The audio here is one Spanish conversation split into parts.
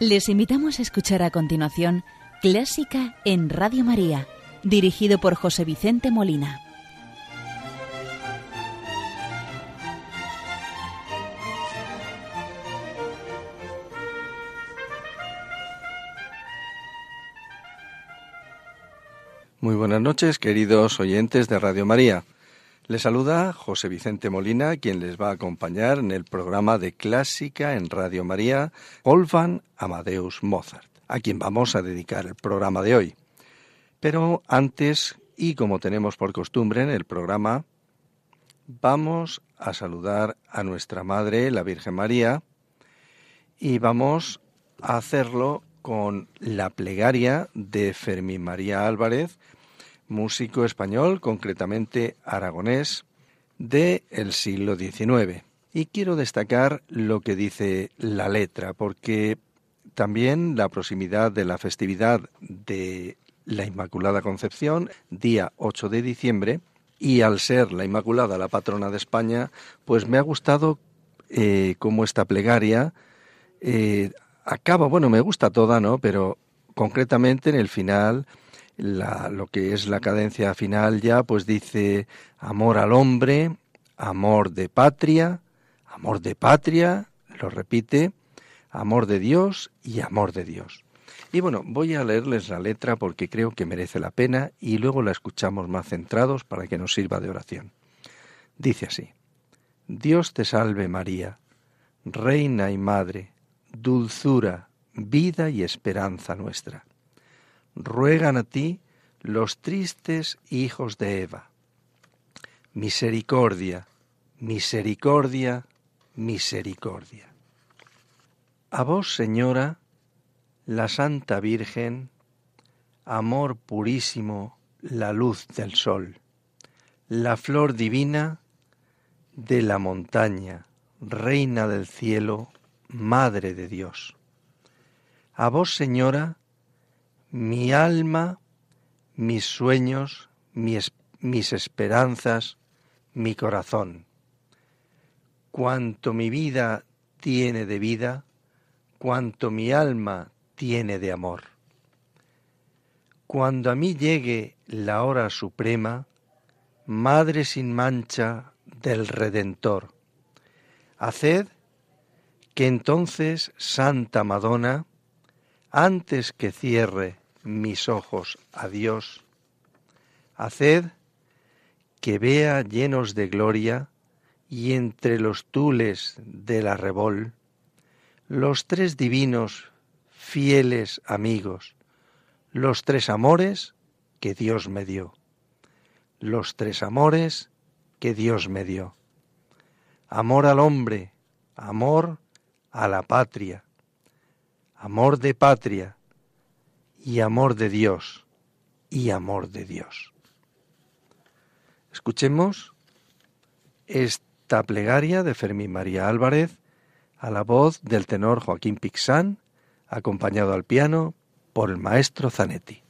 Les invitamos a escuchar a continuación Clásica en Radio María, dirigido por José Vicente Molina. Muy buenas noches, queridos oyentes de Radio María. Les saluda José Vicente Molina, quien les va a acompañar en el programa de Clásica en Radio María, Wolfgang Amadeus Mozart, a quien vamos a dedicar el programa de hoy. Pero antes, y como tenemos por costumbre en el programa, vamos a saludar a nuestra Madre, la Virgen María, y vamos a hacerlo con la plegaria de Fermín María Álvarez, músico español, concretamente aragonés, del el siglo XIX. Y quiero destacar lo que dice la letra, porque también la proximidad de la festividad de la Inmaculada Concepción, día 8 de diciembre, y al ser la Inmaculada la patrona de España, pues me ha gustado eh, cómo esta plegaria eh, acaba, bueno, me gusta toda, ¿no? Pero concretamente en el final lo que es la cadencia final ya, pues dice amor al hombre, amor de patria, amor de patria, lo repite, amor de Dios y amor de Dios. Y bueno, voy a leerles la letra porque creo que merece la pena y luego la escuchamos más centrados para que nos sirva de oración. Dice así, Dios te salve María, Reina y Madre, dulzura, vida y esperanza nuestra ruegan a ti los tristes hijos de Eva. Misericordia, misericordia, misericordia. A vos, Señora, la Santa Virgen, amor purísimo, la luz del sol, la flor divina de la montaña, reina del cielo, Madre de Dios. A vos, Señora, mi alma, mis sueños, mis, mis esperanzas, mi corazón. Cuanto mi vida tiene de vida, cuanto mi alma tiene de amor. Cuando a mí llegue la hora suprema, Madre sin mancha del Redentor, haced que entonces Santa Madonna, antes que cierre mis ojos a Dios, haced que vea llenos de gloria y entre los tules de la rebol los tres divinos fieles amigos, los tres amores que Dios me dio, los tres amores que Dios me dio. Amor al hombre, amor a la patria, amor de patria, y amor de Dios y amor de Dios. Escuchemos esta plegaria de Fermín María Álvarez a la voz del tenor Joaquín Pixán, acompañado al piano por el maestro Zanetti.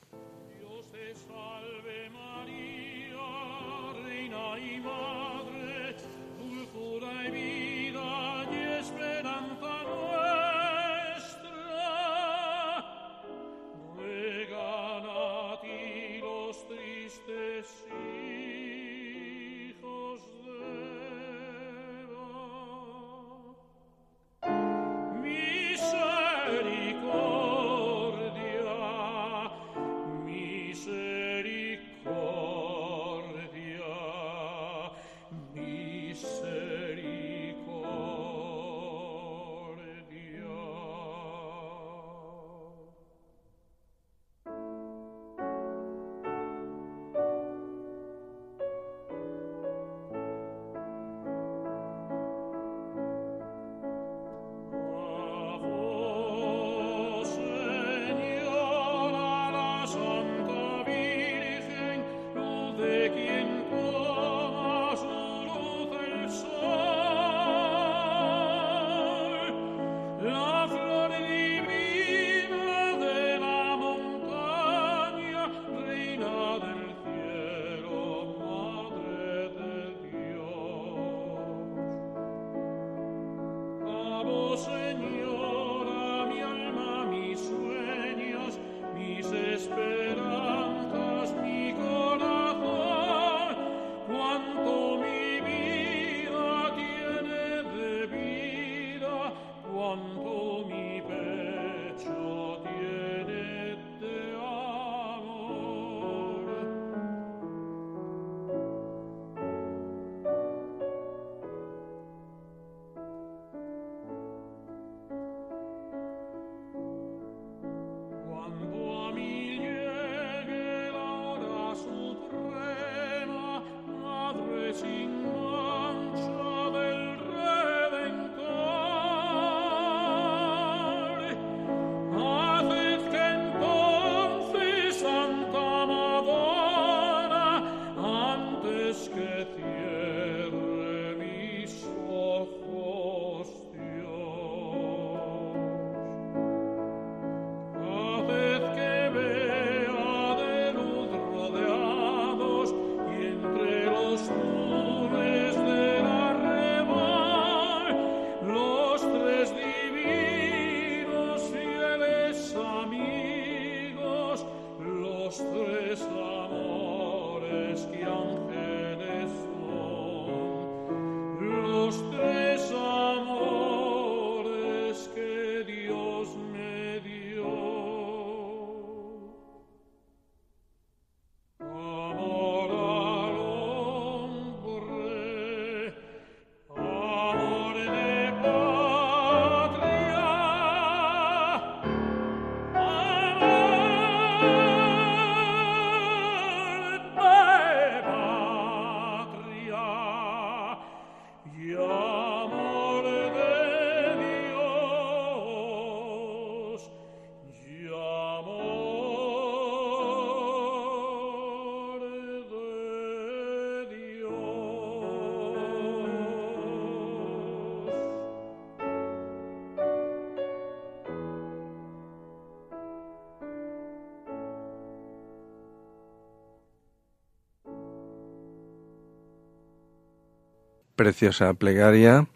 Preciosa plegaria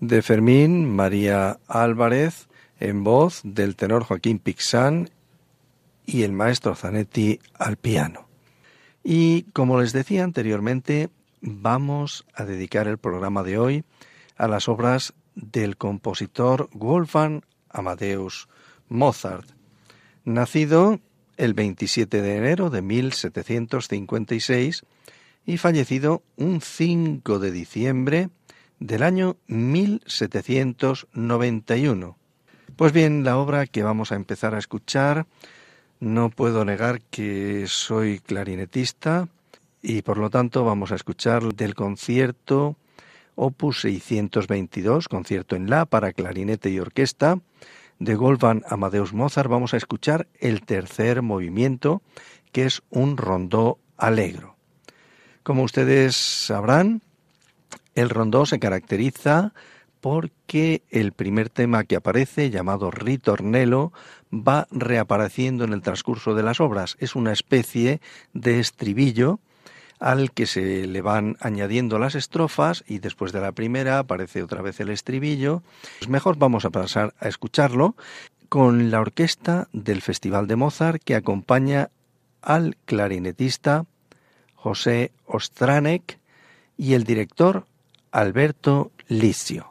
de Fermín María Álvarez en voz del tenor Joaquín Pixán y el maestro Zanetti al piano. Y como les decía anteriormente, vamos a dedicar el programa de hoy a las obras del compositor Wolfgang Amadeus Mozart, nacido el 27 de enero de 1756 y fallecido un 5 de diciembre del año 1791. Pues bien, la obra que vamos a empezar a escuchar, no puedo negar que soy clarinetista y por lo tanto vamos a escuchar del concierto opus 622, concierto en la para clarinete y orquesta, de Wolfgang Amadeus Mozart vamos a escuchar el tercer movimiento, que es un rondó alegro. Como ustedes sabrán, el rondó se caracteriza porque el primer tema que aparece, llamado ritornello, va reapareciendo en el transcurso de las obras. Es una especie de estribillo al que se le van añadiendo las estrofas y después de la primera aparece otra vez el estribillo. Pues mejor vamos a pasar a escucharlo con la orquesta del Festival de Mozart que acompaña al clarinetista José Ostranek y el director Alberto Licio.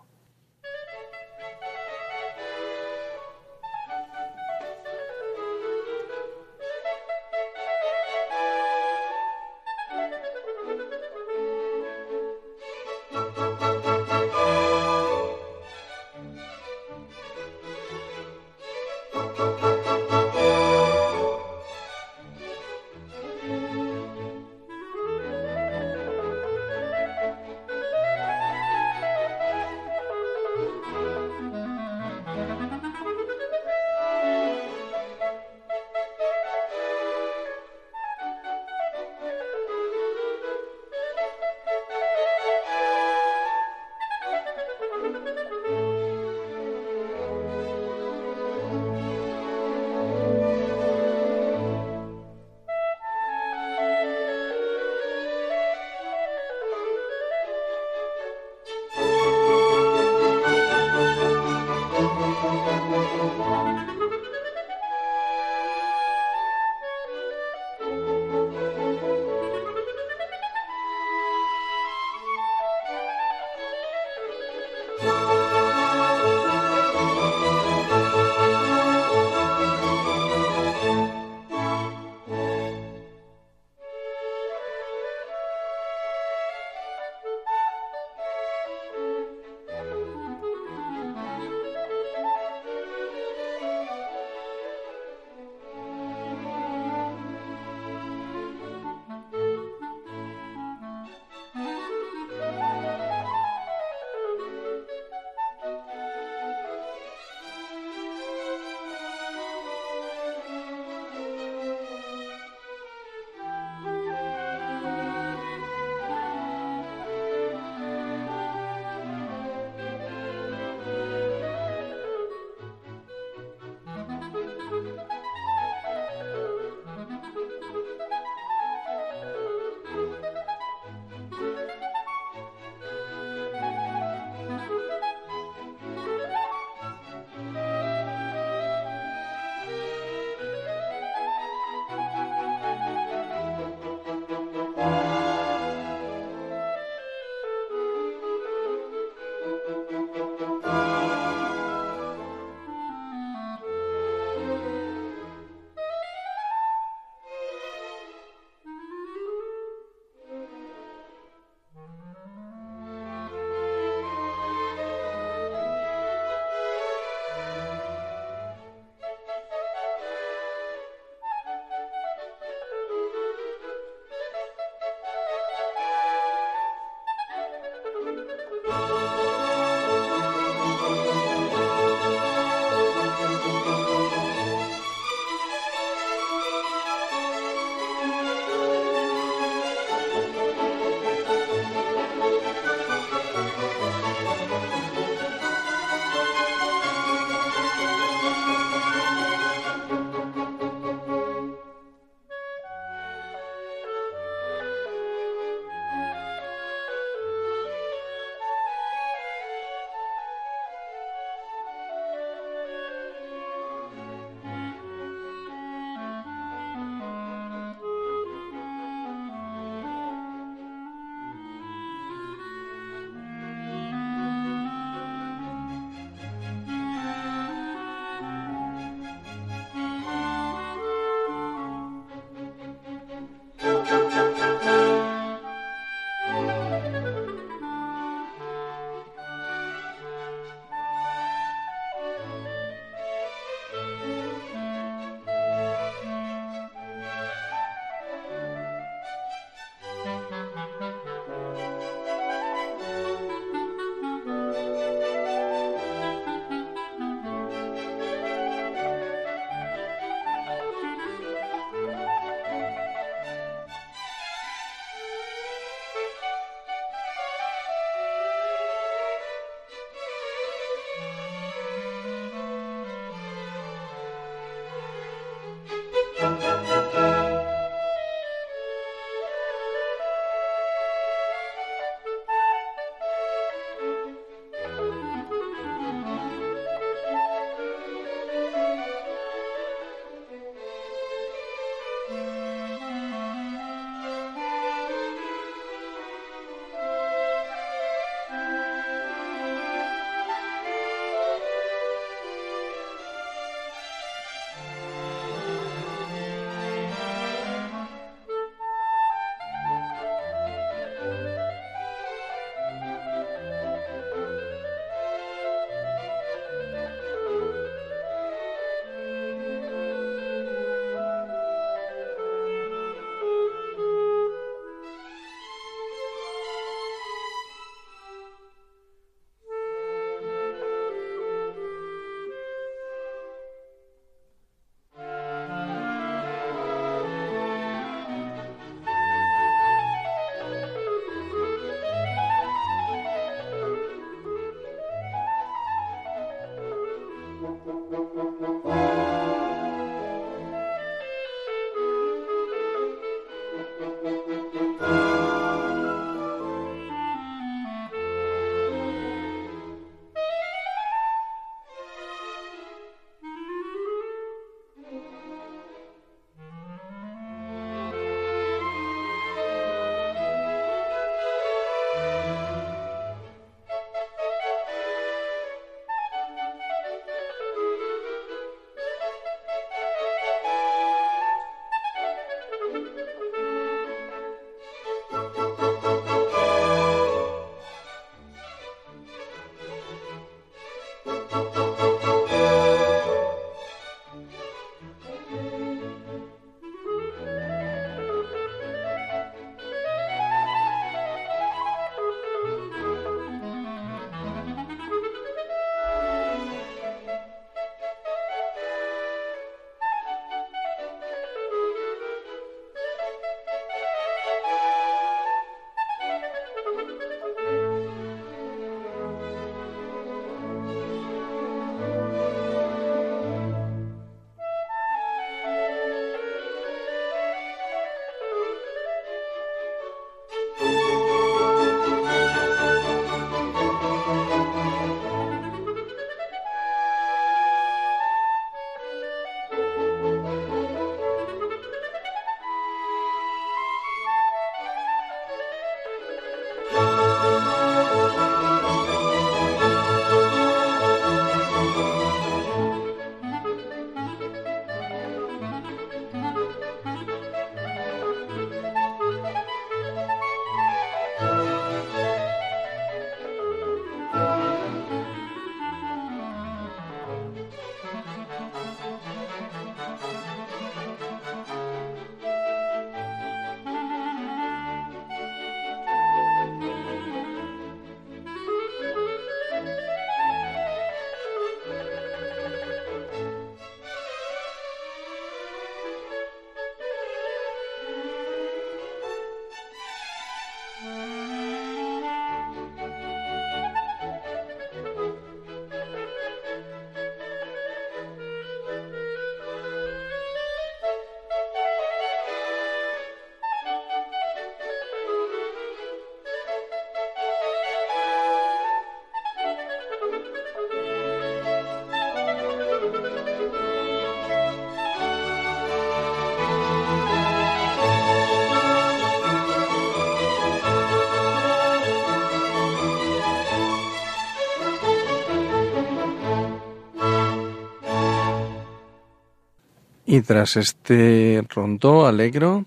Y tras este rondó alegro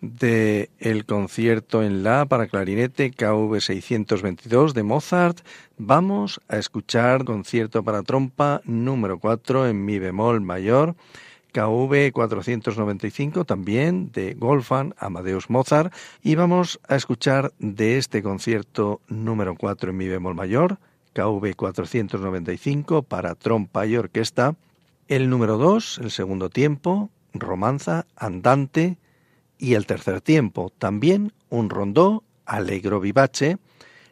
de el concierto en la para clarinete KV 622 de Mozart, vamos a escuchar concierto para trompa número 4 en mi bemol mayor KV 495 también de Wolfgang Amadeus Mozart. Y vamos a escuchar de este concierto número 4 en mi bemol mayor KV 495 para trompa y orquesta el número 2, el segundo tiempo, romanza, andante, y el tercer tiempo, también un rondó alegro vivace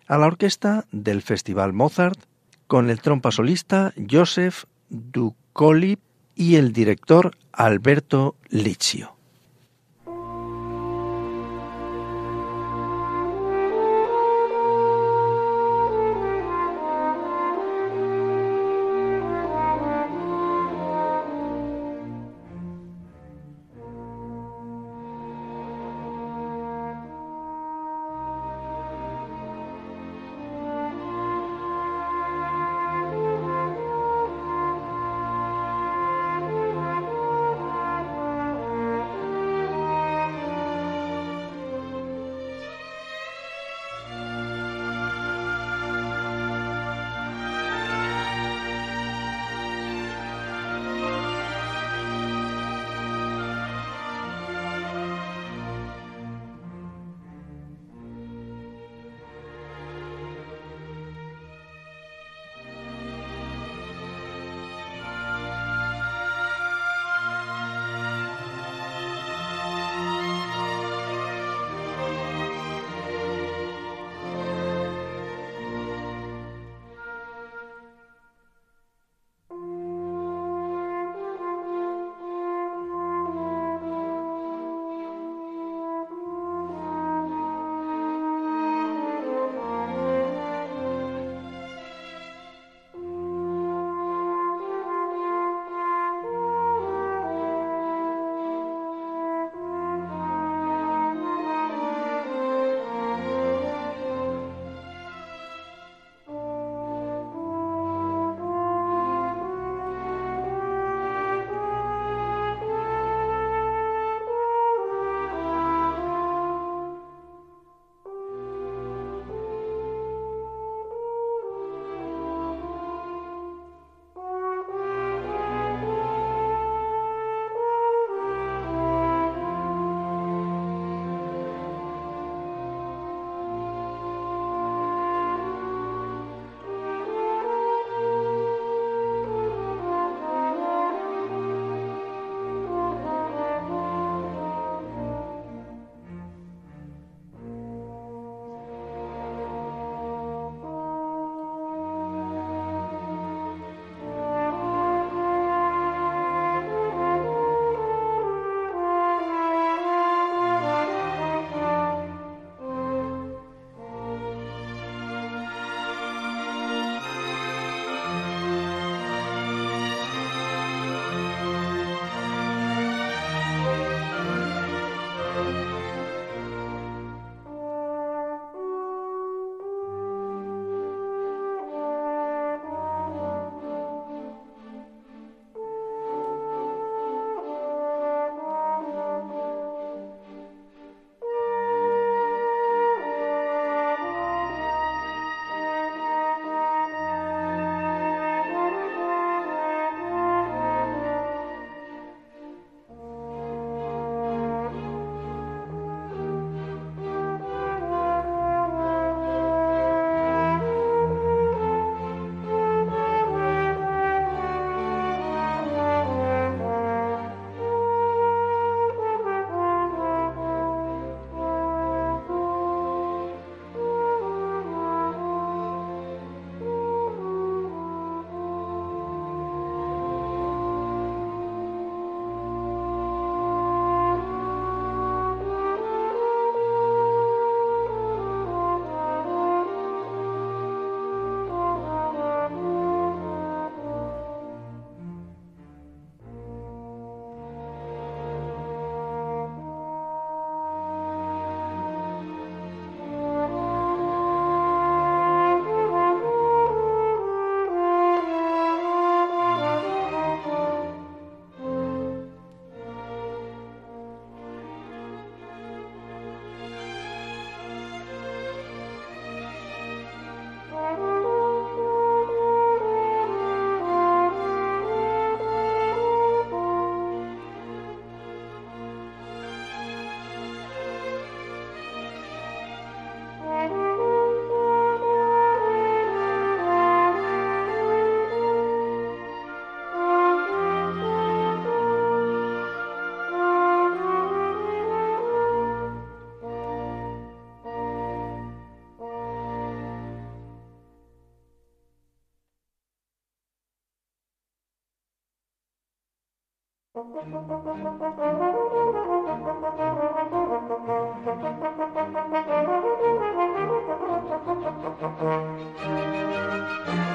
a la orquesta del Festival Mozart con el trompa solista Joseph Ducolip y el director Alberto Liccio. thank you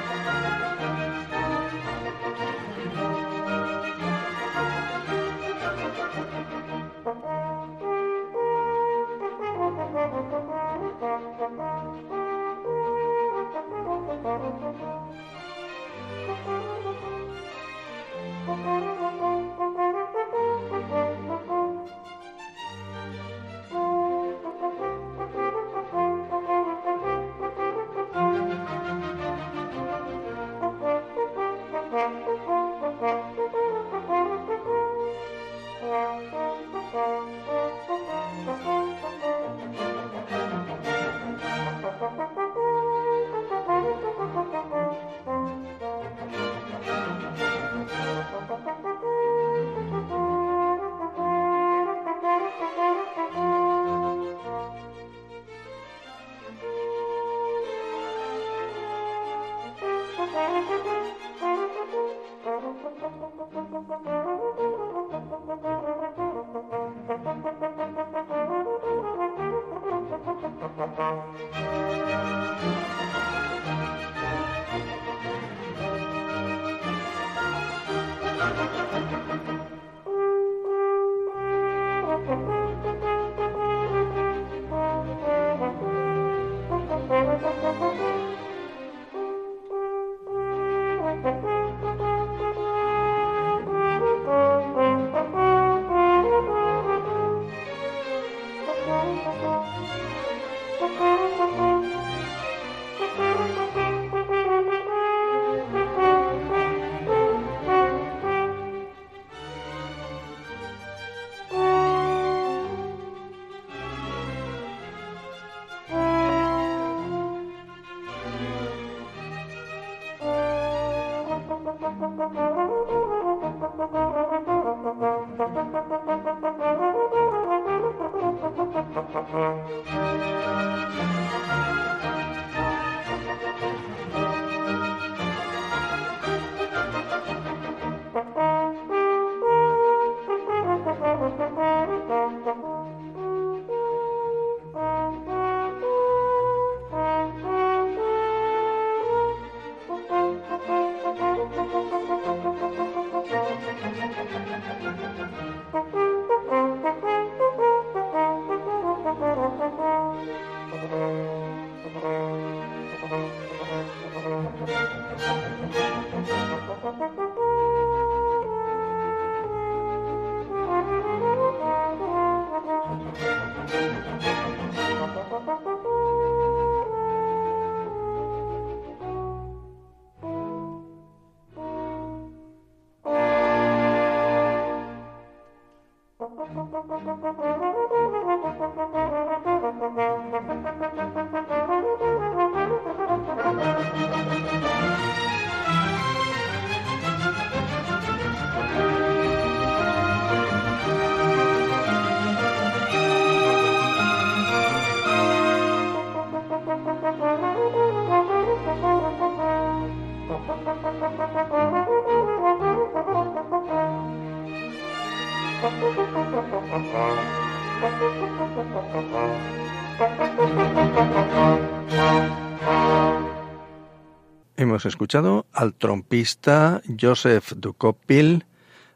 Hemos escuchado al trompista Joseph Dukopil,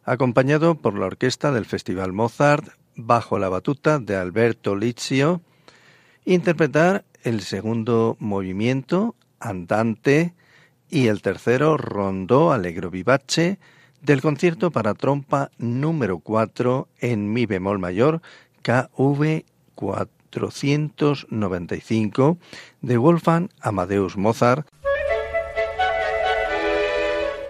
acompañado por la orquesta del Festival Mozart, bajo la batuta de Alberto Lizio, interpretar el segundo movimiento, andante, y el tercero, rondó alegro vivace, del concierto para trompa número 4 en mi bemol mayor, KV 495 de Wolfgang Amadeus Mozart.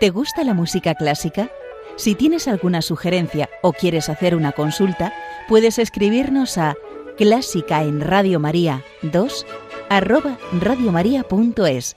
¿Te gusta la música clásica? Si tienes alguna sugerencia o quieres hacer una consulta, puedes escribirnos a clásica en Radio María 2 arroba radiomaria.es.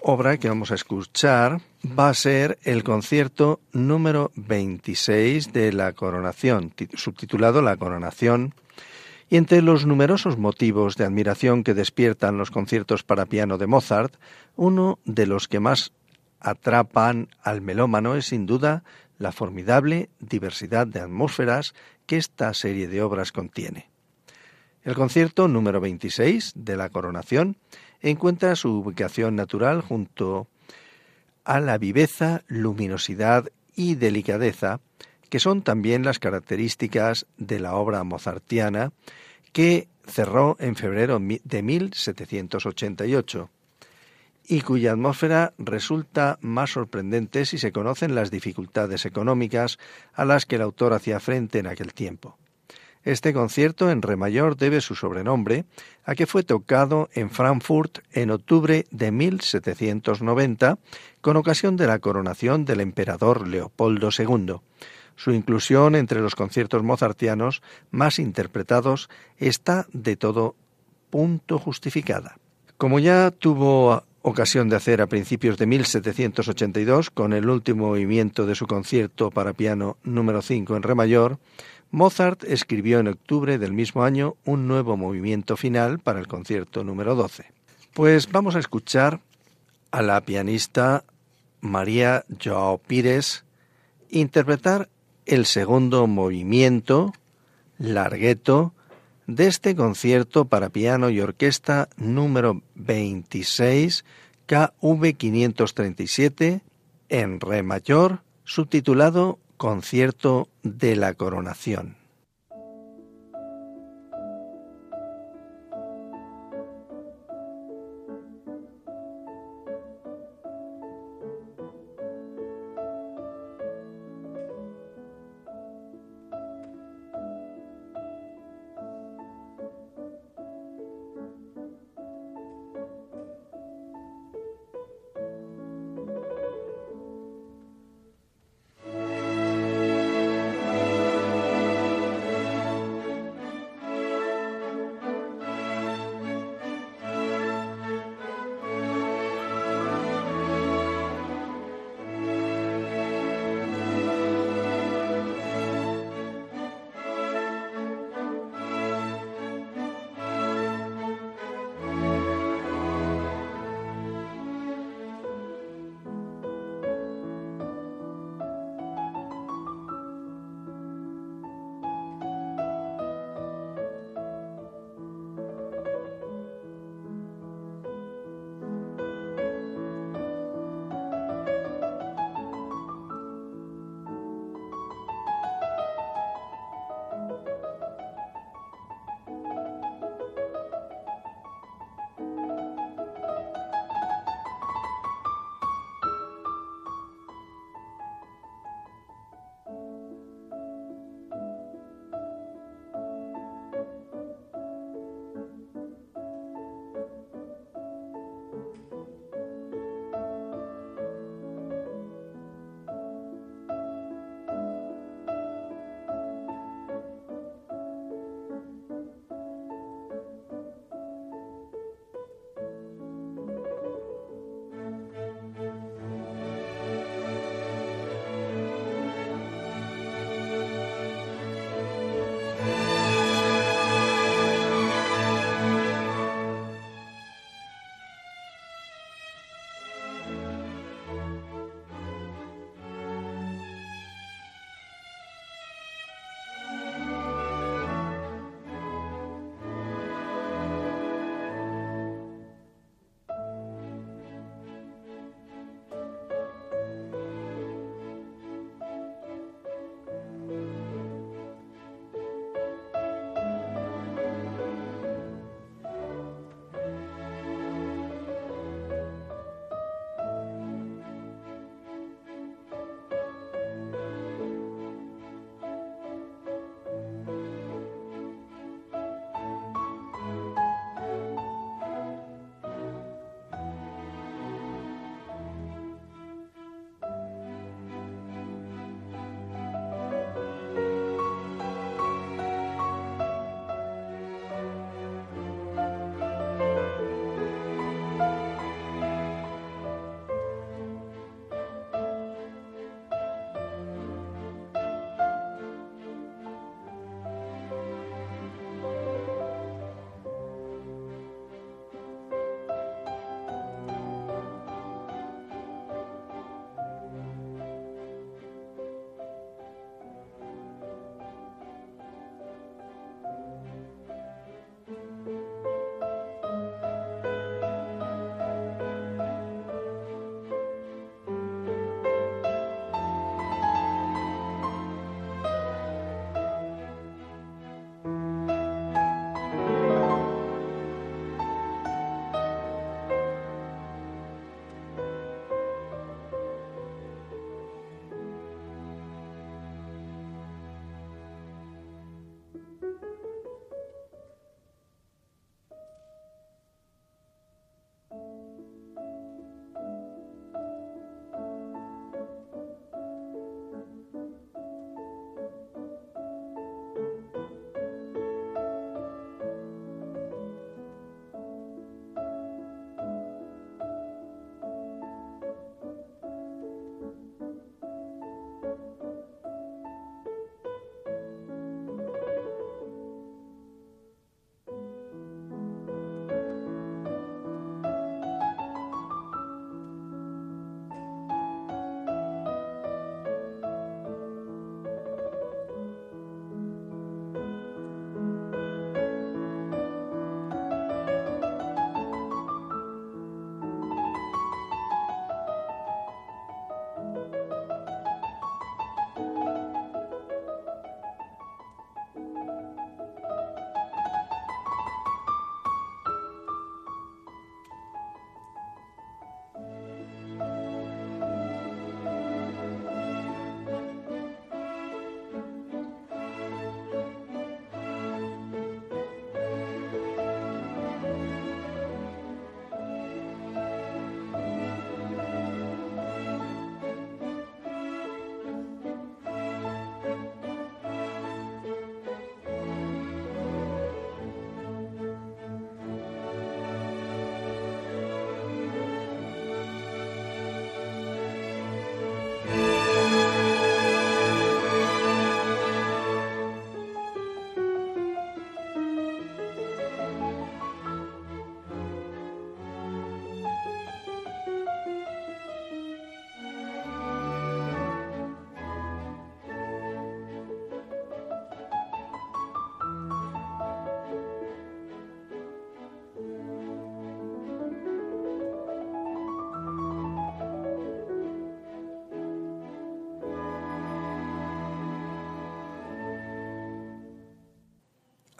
obra que vamos a escuchar va a ser el concierto número 26 de la coronación, subtitulado La coronación, y entre los numerosos motivos de admiración que despiertan los conciertos para piano de Mozart, uno de los que más atrapan al melómano es sin duda la formidable diversidad de atmósferas que esta serie de obras contiene. El concierto número 26 de la coronación encuentra su ubicación natural junto a la viveza, luminosidad y delicadeza que son también las características de la obra mozartiana que cerró en febrero de 1788 y cuya atmósfera resulta más sorprendente si se conocen las dificultades económicas a las que el autor hacía frente en aquel tiempo. Este concierto en re mayor debe su sobrenombre a que fue tocado en Frankfurt en octubre de 1790 con ocasión de la coronación del emperador Leopoldo II. Su inclusión entre los conciertos mozartianos más interpretados está de todo punto justificada. Como ya tuvo ocasión de hacer a principios de 1782 con el último movimiento de su concierto para piano número 5 en re mayor, Mozart escribió en octubre del mismo año un nuevo movimiento final para el concierto número 12. Pues vamos a escuchar a la pianista María Joao Pires interpretar el segundo movimiento, largueto, de este concierto para piano y orquesta número 26 KV 537 en re mayor, subtitulado Concierto de la Coronación.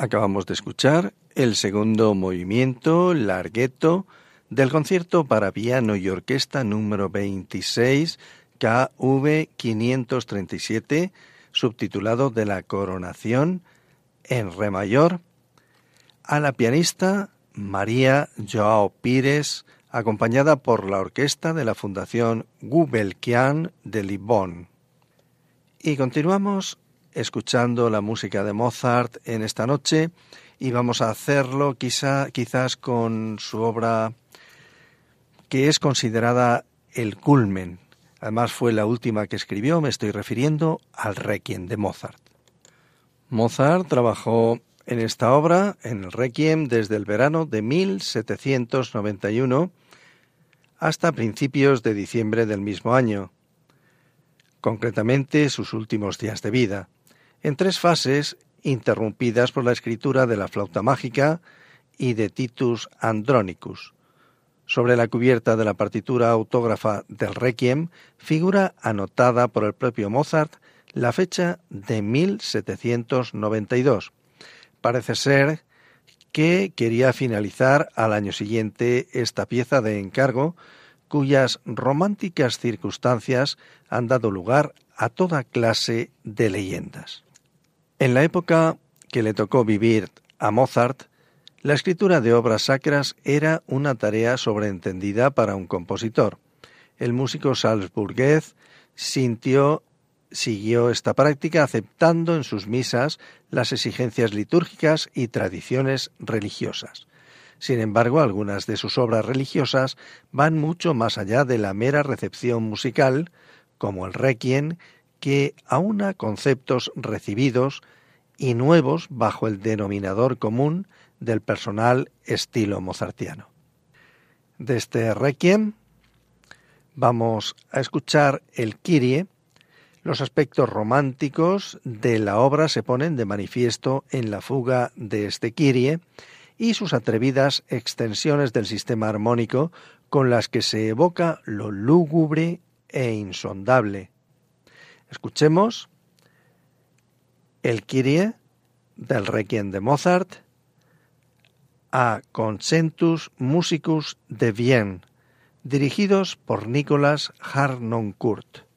Acabamos de escuchar el segundo movimiento, largueto, del concierto para piano y orquesta número 26, KV 537, subtitulado de la coronación en re mayor, a la pianista María Joao Pires, acompañada por la orquesta de la Fundación Gubelkian de Libón. Y continuamos escuchando la música de Mozart en esta noche y vamos a hacerlo quizá, quizás con su obra que es considerada el culmen. Además fue la última que escribió, me estoy refiriendo al Requiem de Mozart. Mozart trabajó en esta obra, en el Requiem, desde el verano de 1791 hasta principios de diciembre del mismo año, concretamente sus últimos días de vida en tres fases interrumpidas por la escritura de la flauta mágica y de Titus Andronicus. Sobre la cubierta de la partitura autógrafa del Requiem figura anotada por el propio Mozart la fecha de 1792. Parece ser que quería finalizar al año siguiente esta pieza de encargo, cuyas románticas circunstancias han dado lugar a toda clase de leyendas. En la época que le tocó vivir a Mozart, la escritura de obras sacras era una tarea sobreentendida para un compositor. El músico salzburgués sintió siguió esta práctica aceptando en sus misas las exigencias litúrgicas y tradiciones religiosas. Sin embargo, algunas de sus obras religiosas van mucho más allá de la mera recepción musical, como el Requiem, que aúna conceptos recibidos y nuevos bajo el denominador común del personal estilo mozartiano. De este requiem vamos a escuchar el Kyrie. Los aspectos románticos de la obra se ponen de manifiesto en la fuga de este Kyrie y sus atrevidas extensiones del sistema armónico con las que se evoca lo lúgubre e insondable, Escuchemos el Kyrie del Requiem de Mozart a Concentus Musicus de Vienne, dirigidos por Nicolas Harnoncourt.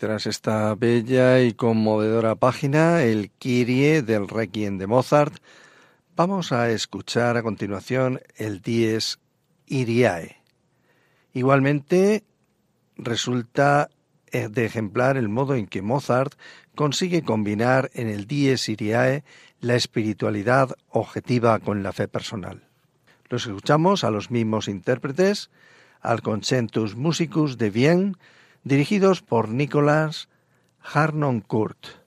Tras esta bella y conmovedora página, el Kyrie del Requiem de Mozart, vamos a escuchar a continuación el Dies Iriae. Igualmente, resulta de ejemplar el modo en que Mozart consigue combinar en el Dies Iriae la espiritualidad objetiva con la fe personal. Los escuchamos a los mismos intérpretes, al Concentus Musicus de Vienne, dirigidos por Nicolas Harnoncourt.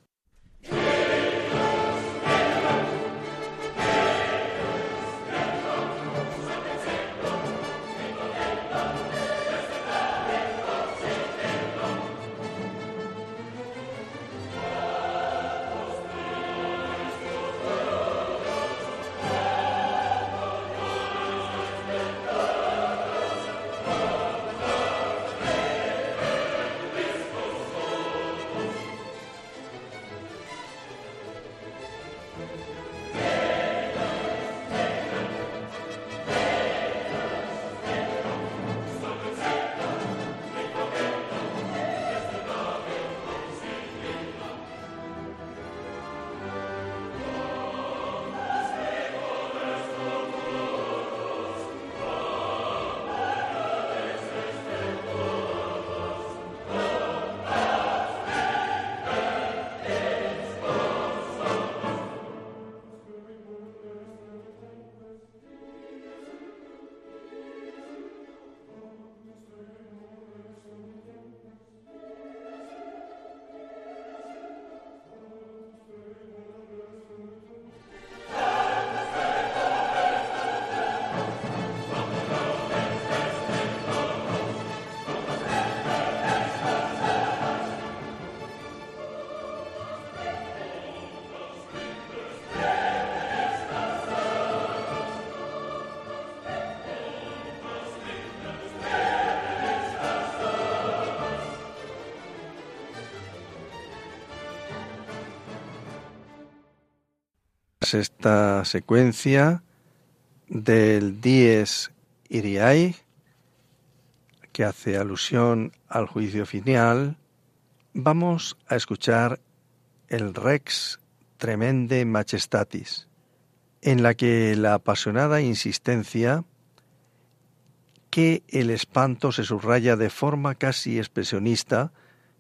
Esta secuencia del Dies Iriae, que hace alusión al juicio final, vamos a escuchar el Rex Tremende Majestatis, en la que la apasionada insistencia que el espanto se subraya de forma casi expresionista,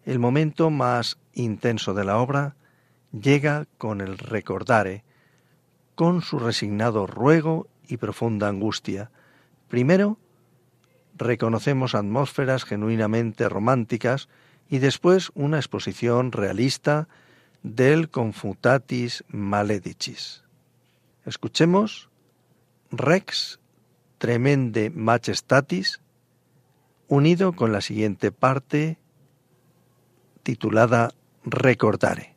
el momento más intenso de la obra llega con el recordare, con su resignado ruego y profunda angustia. Primero, reconocemos atmósferas genuinamente románticas y después una exposición realista del Confutatis Maledicis. Escuchemos Rex Tremende Majestatis, unido con la siguiente parte titulada Recordare.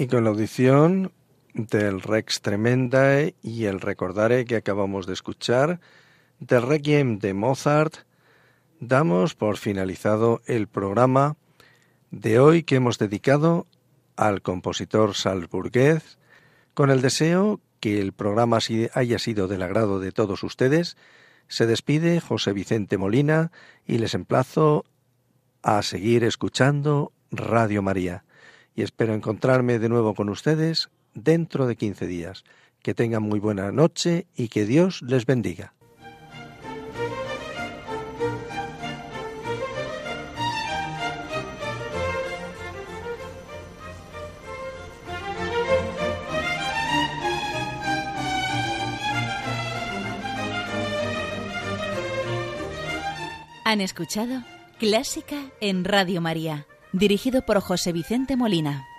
Y con la audición del Rex Tremendae y el Recordare que acabamos de escuchar, del Requiem de Mozart, damos por finalizado el programa de hoy que hemos dedicado al compositor salzburgués, con el deseo que el programa haya sido del agrado de todos ustedes, se despide José Vicente Molina y les emplazo a seguir escuchando Radio María. Y espero encontrarme de nuevo con ustedes dentro de 15 días. Que tengan muy buena noche y que Dios les bendiga. Han escuchado Clásica en Radio María, dirigido por José Vicente Molina.